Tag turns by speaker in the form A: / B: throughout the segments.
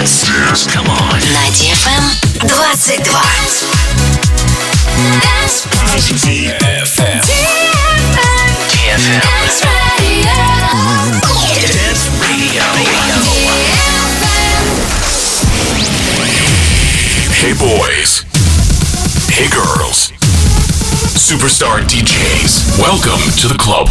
A: Dance, come on. 22.
B: Dance. Dance
A: Radio. Dance Radio.
C: Hey boys. Hey girls. Superstar DJs. Welcome to the club.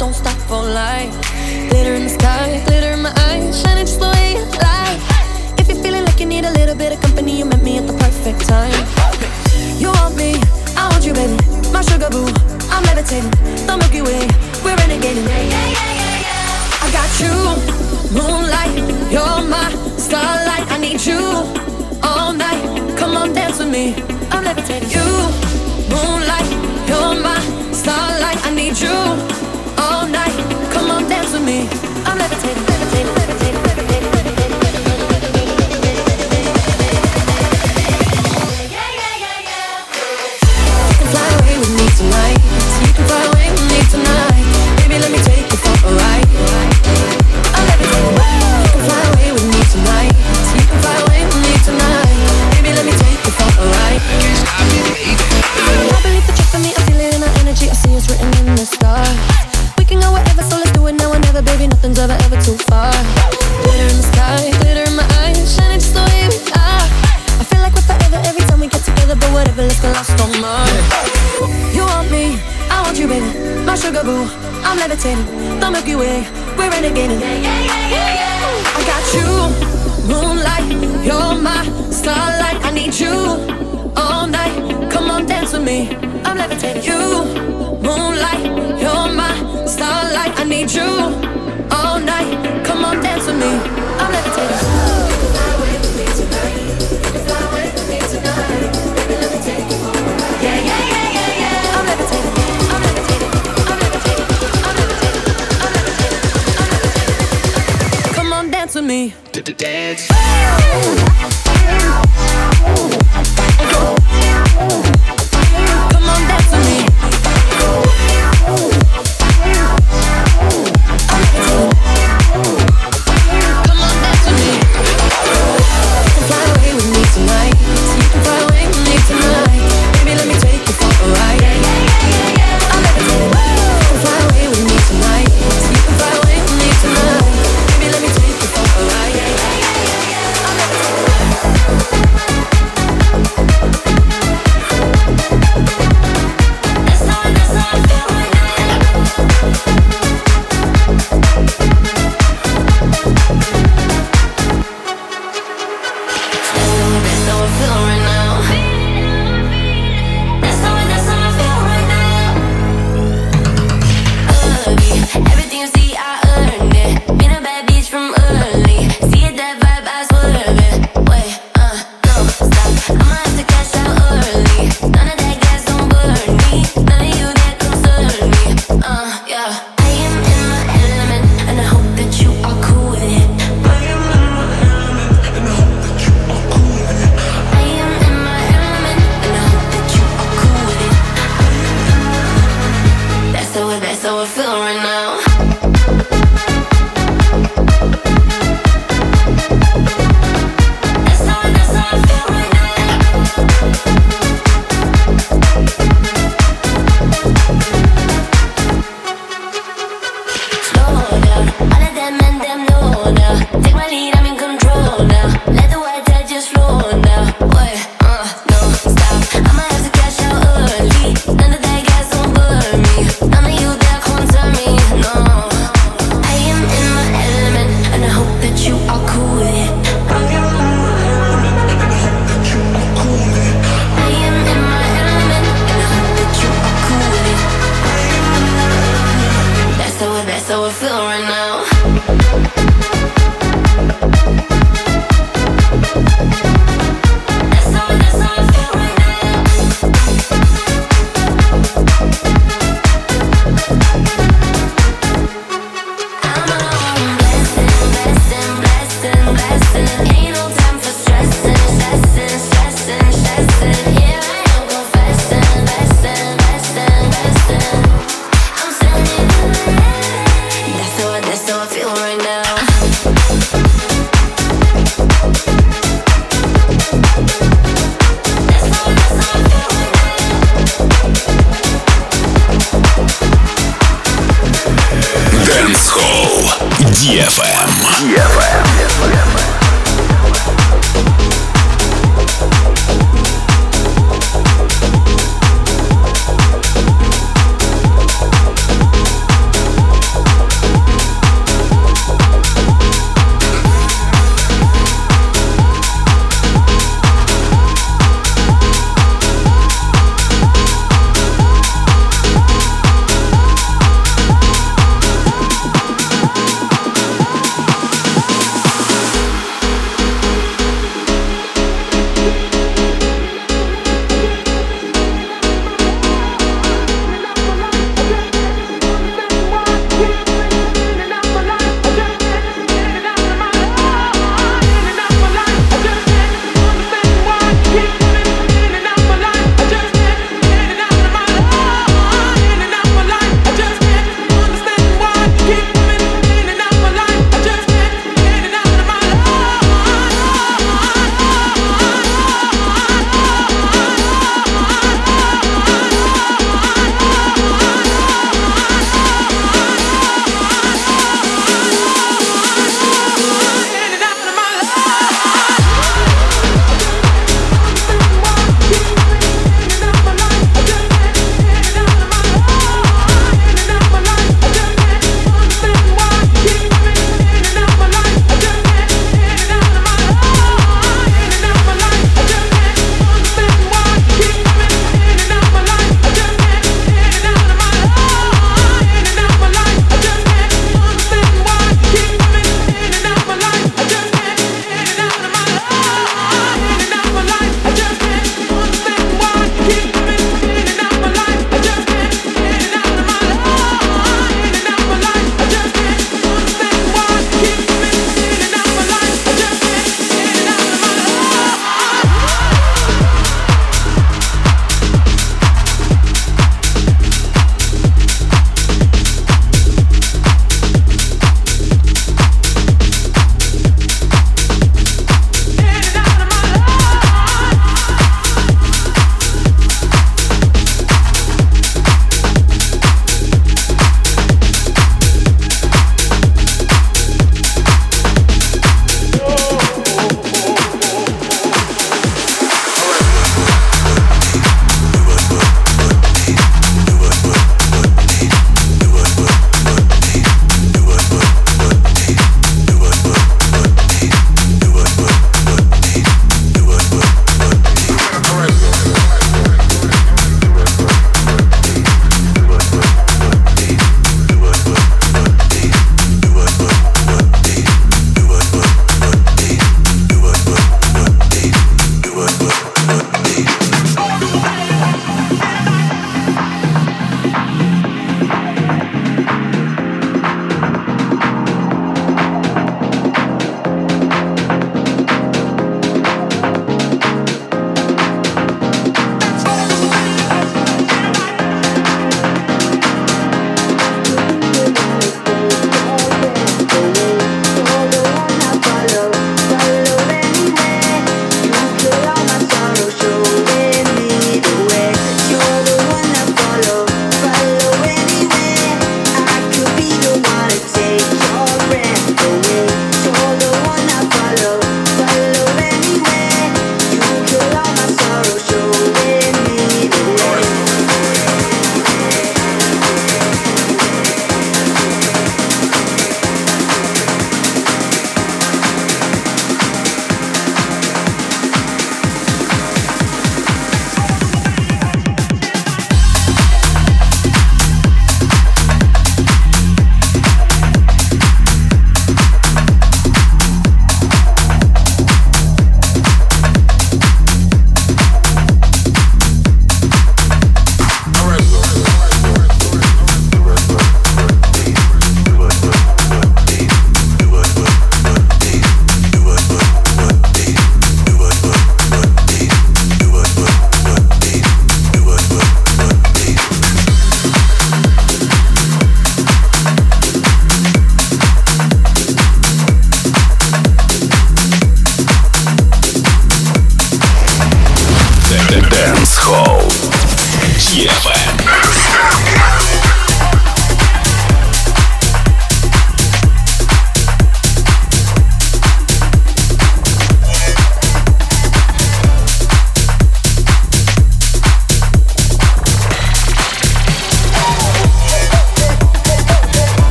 D: don't stop.
E: myself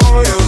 F: for you.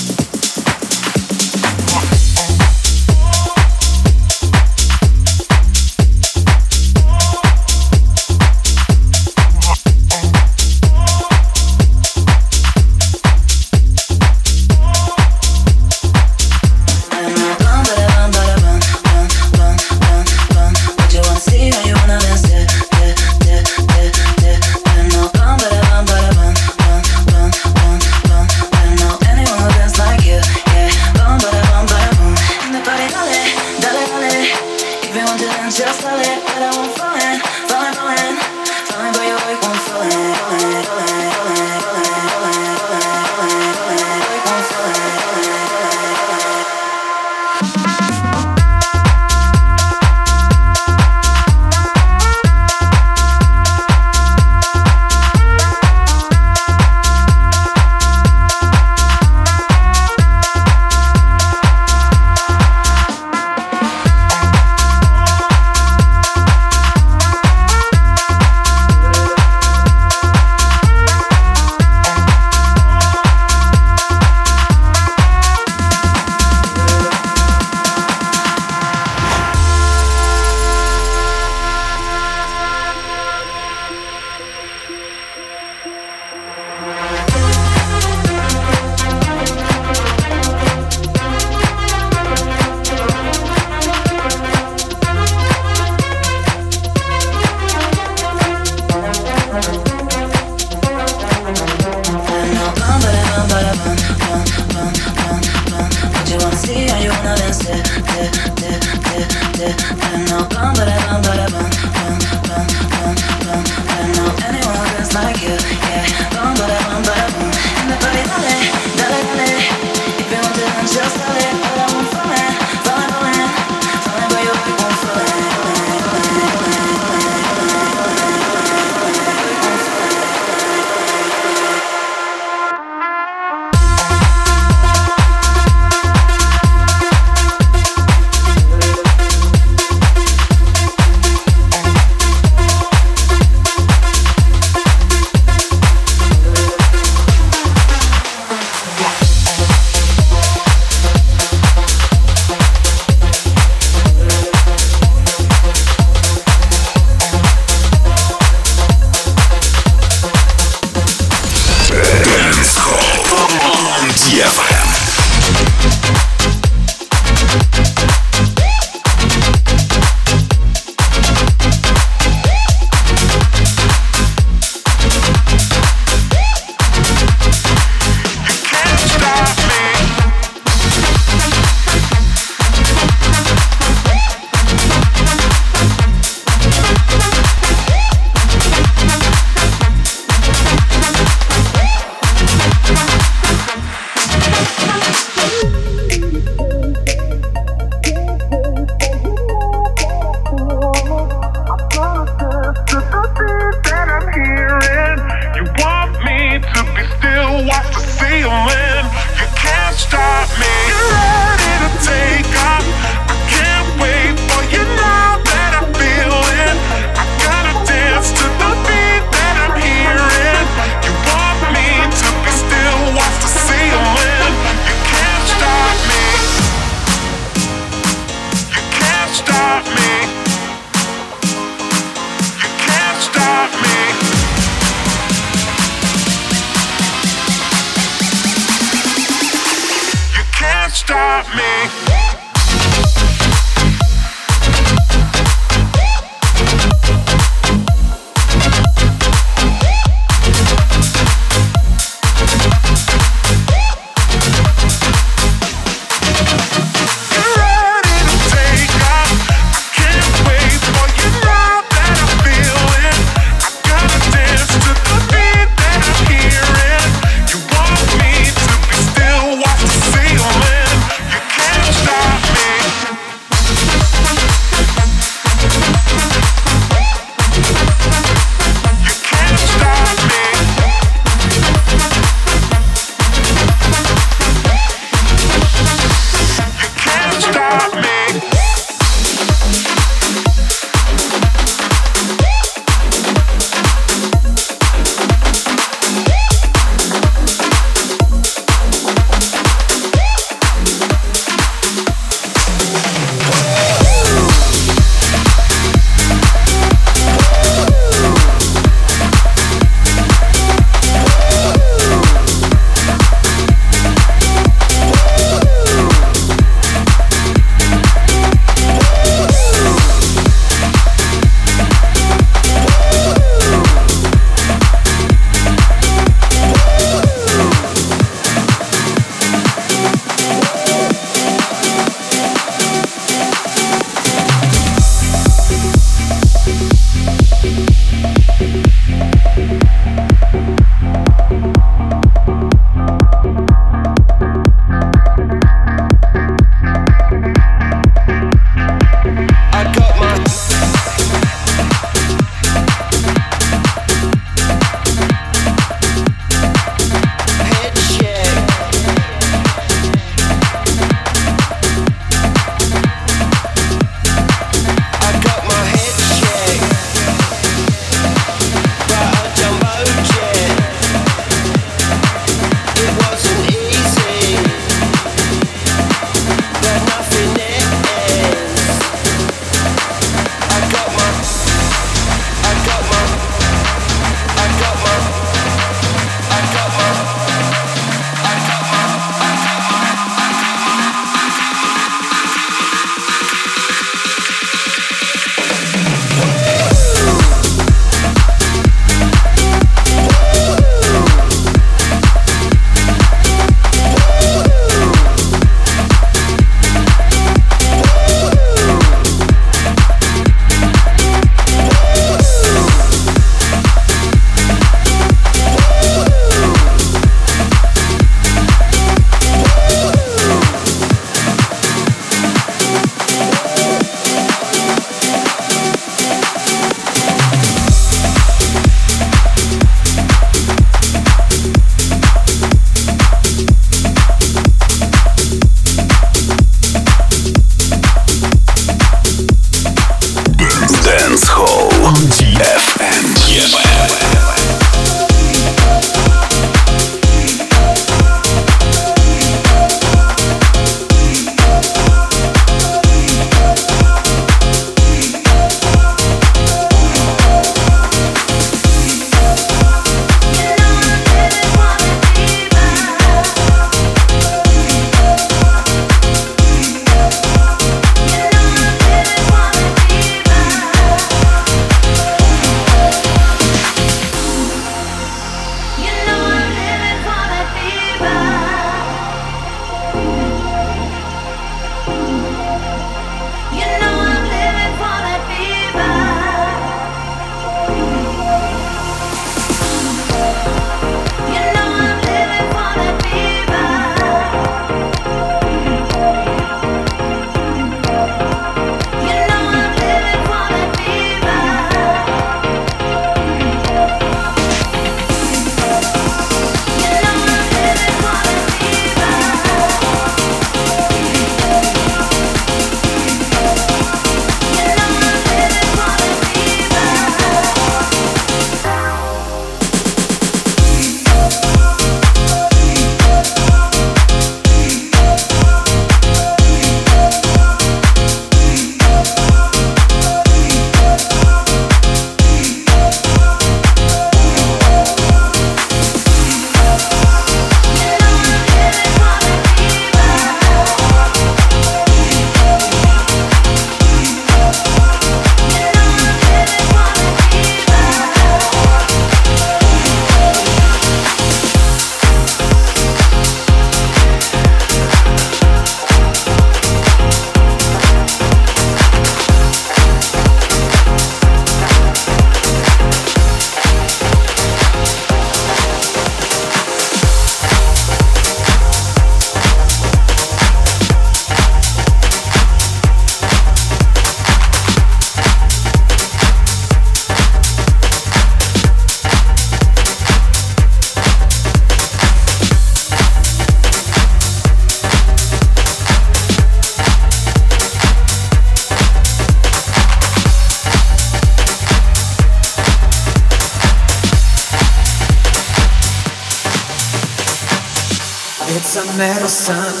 G: Medicine,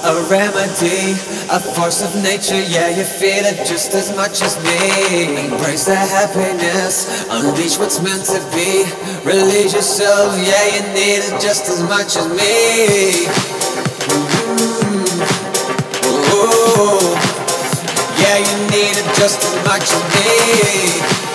G: a remedy, a force of nature. Yeah, you feel it just as much as me. Embrace the happiness, unleash what's meant to be. Release yourself, yeah, you need it just as much as me. Ooh, yeah, you need it just as much as me.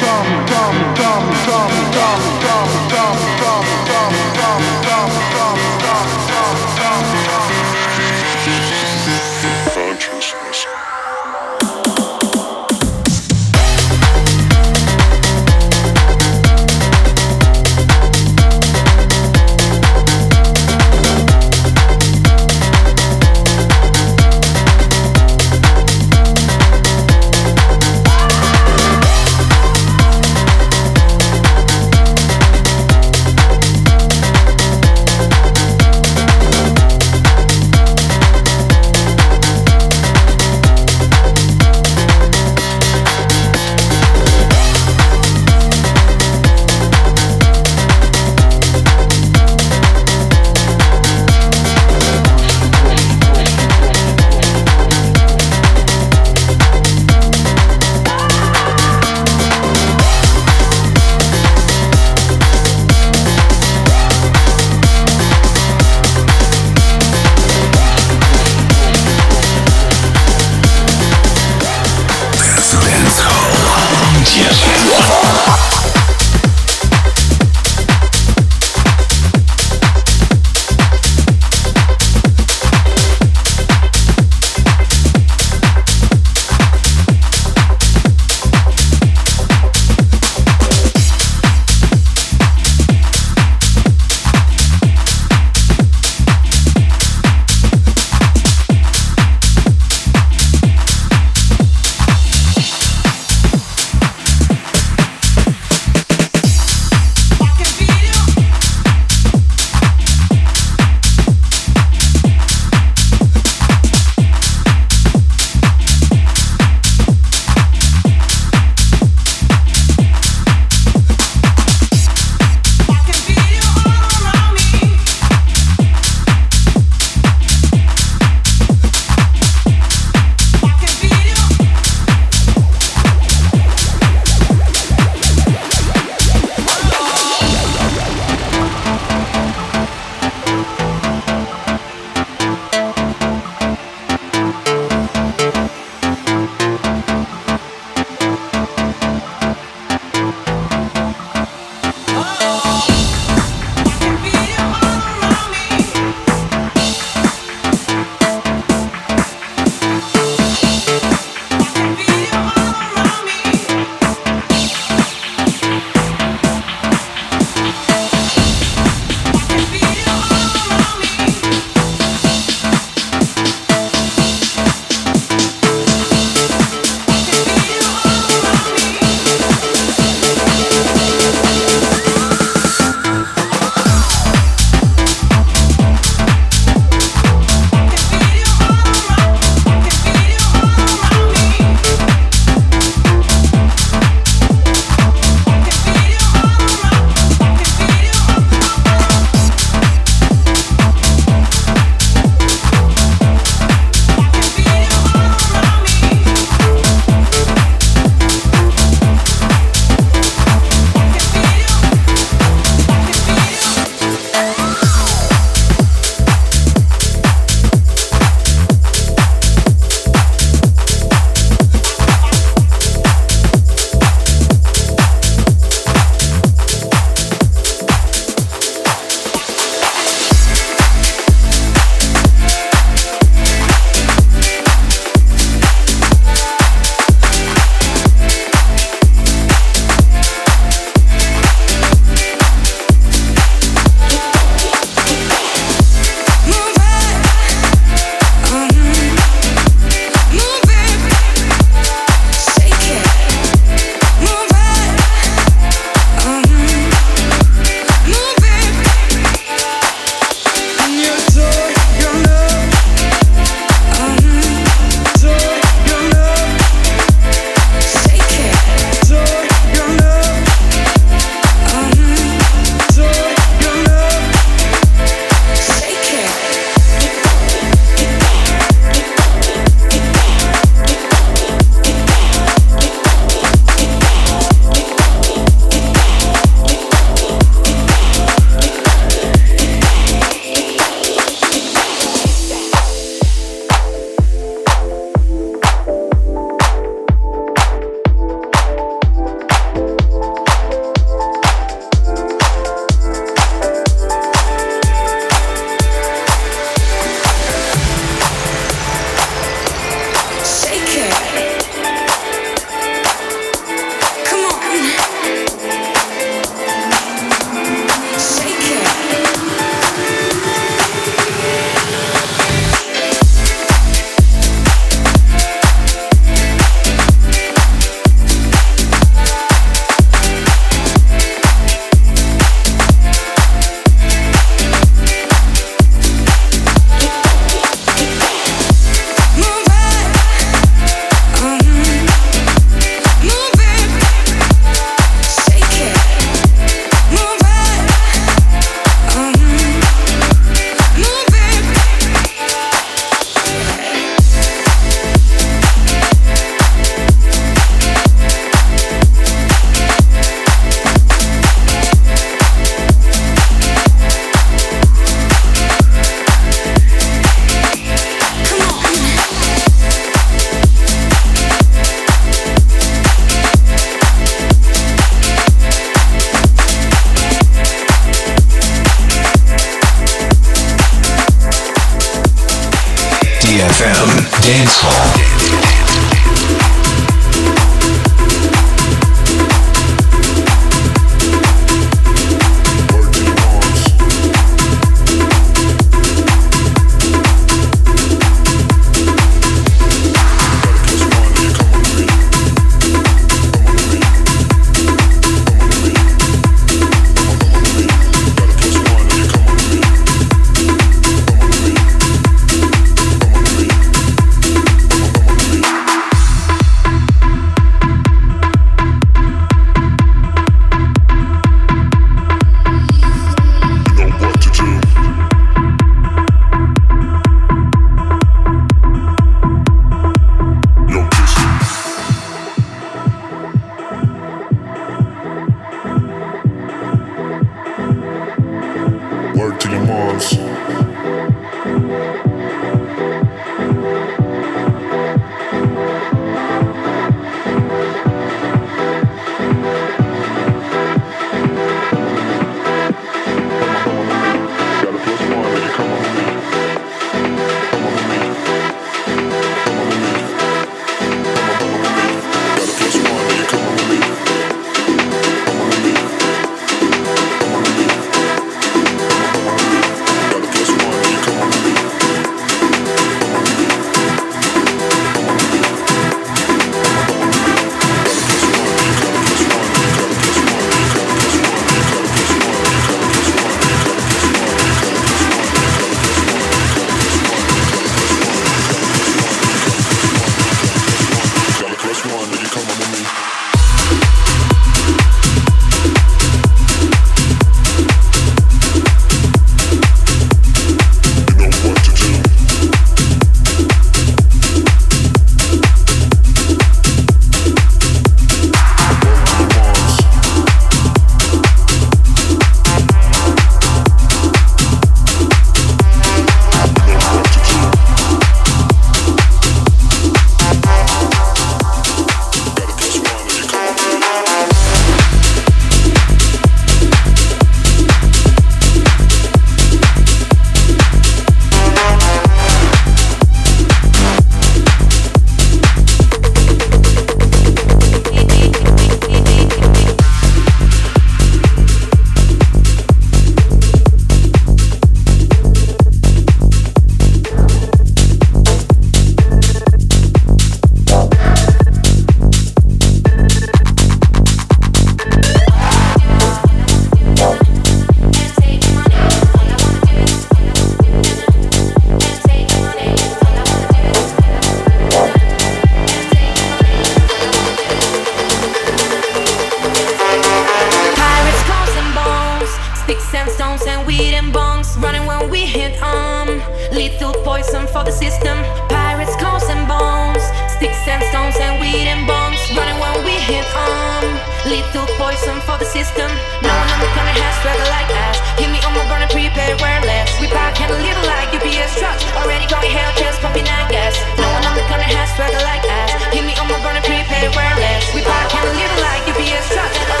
H: sandstones and weed and bongs. Running when we hit on. Lethal poison for the system. Pirates, cones and bones. Sticks and stones and weed and bongs. Running when we hit on. Lethal poison for the system. No one on the planet has struggled like us. Hit me on my burning prepaid wireless. We back and a little like UPS trucks. Already going hell, just pumping out gas. No one on the planet has struggled like us. Hit me on my burning prepaid wireless. We back and a little like UPS trucks.